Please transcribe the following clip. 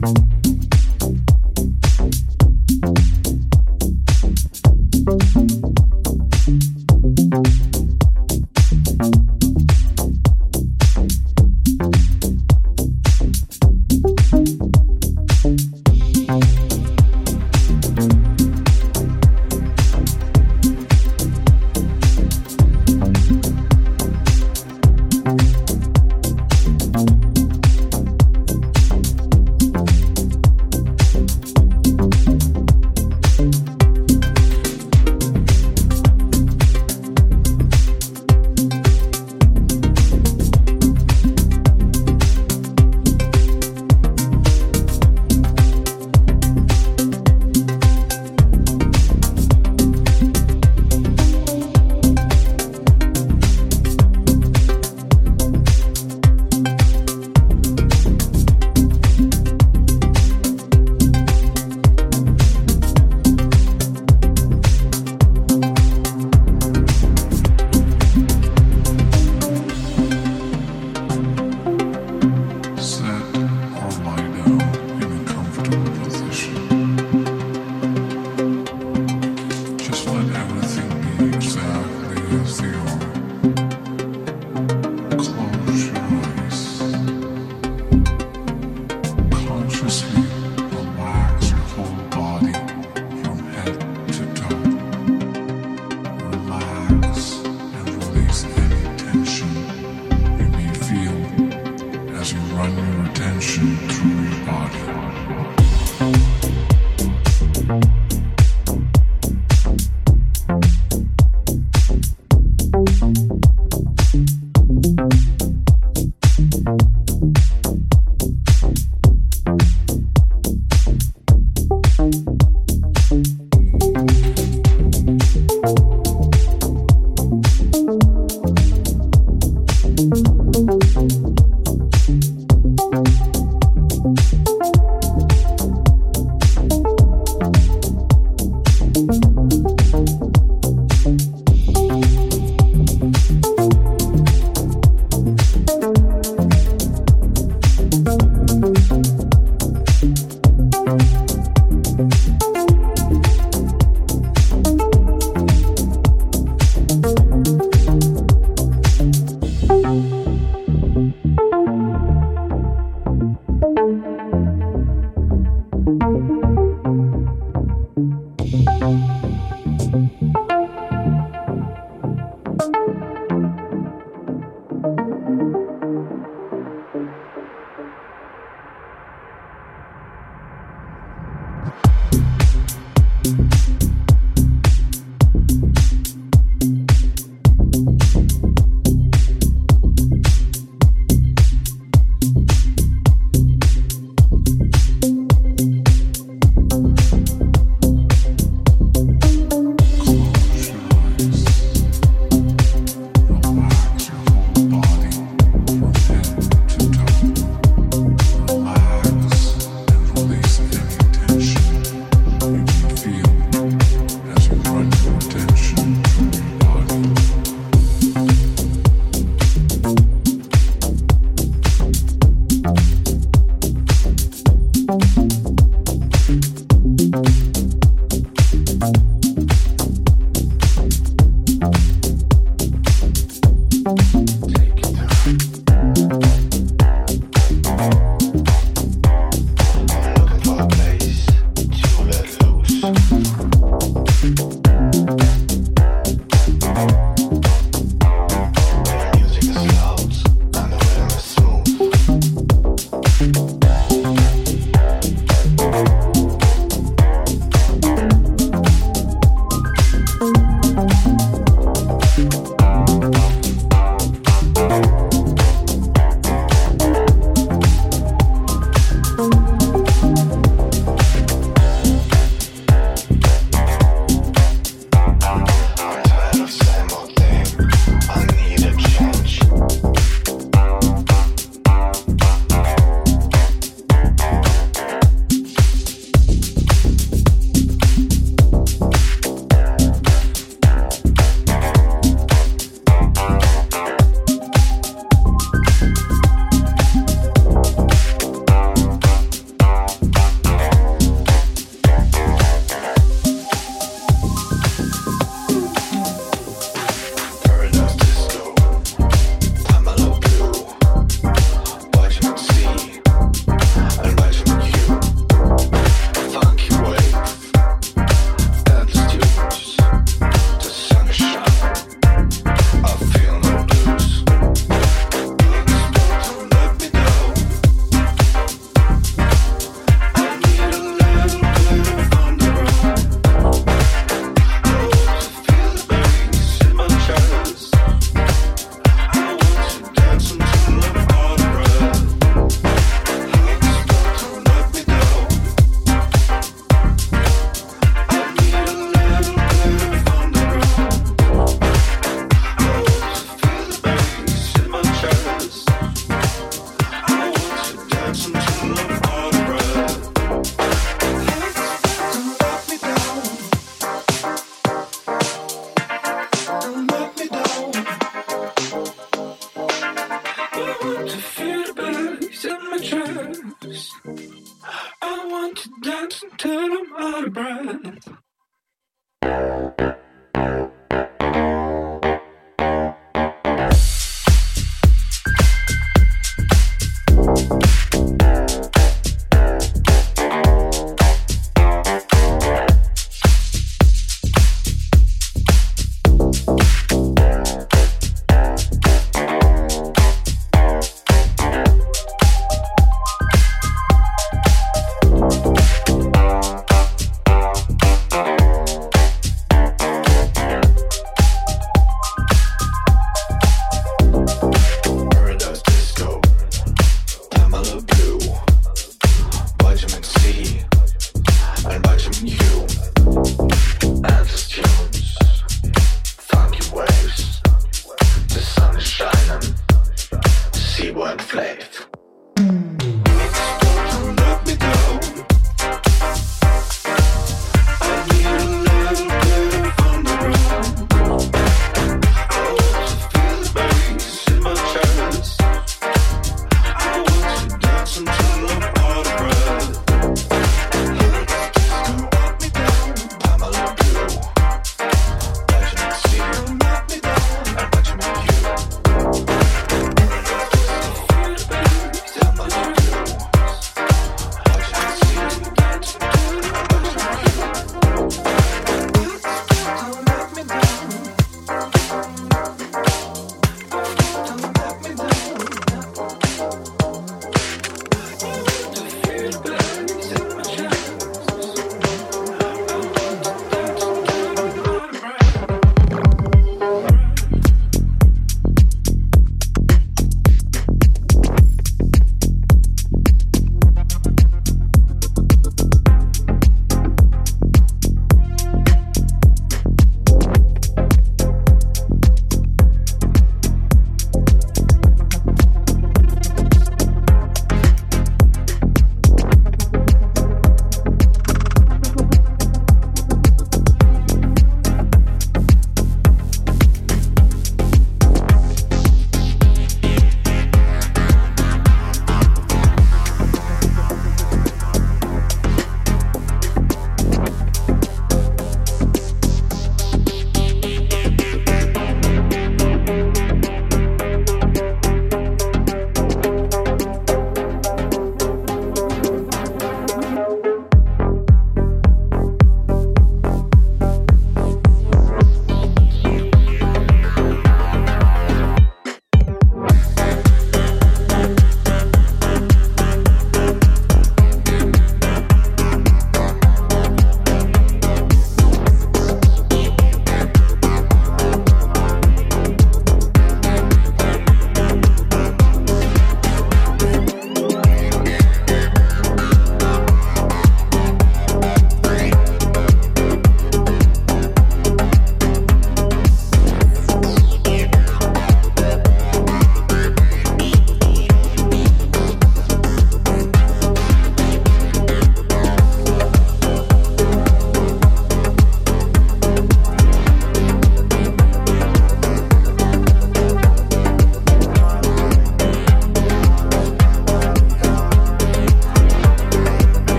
Bye.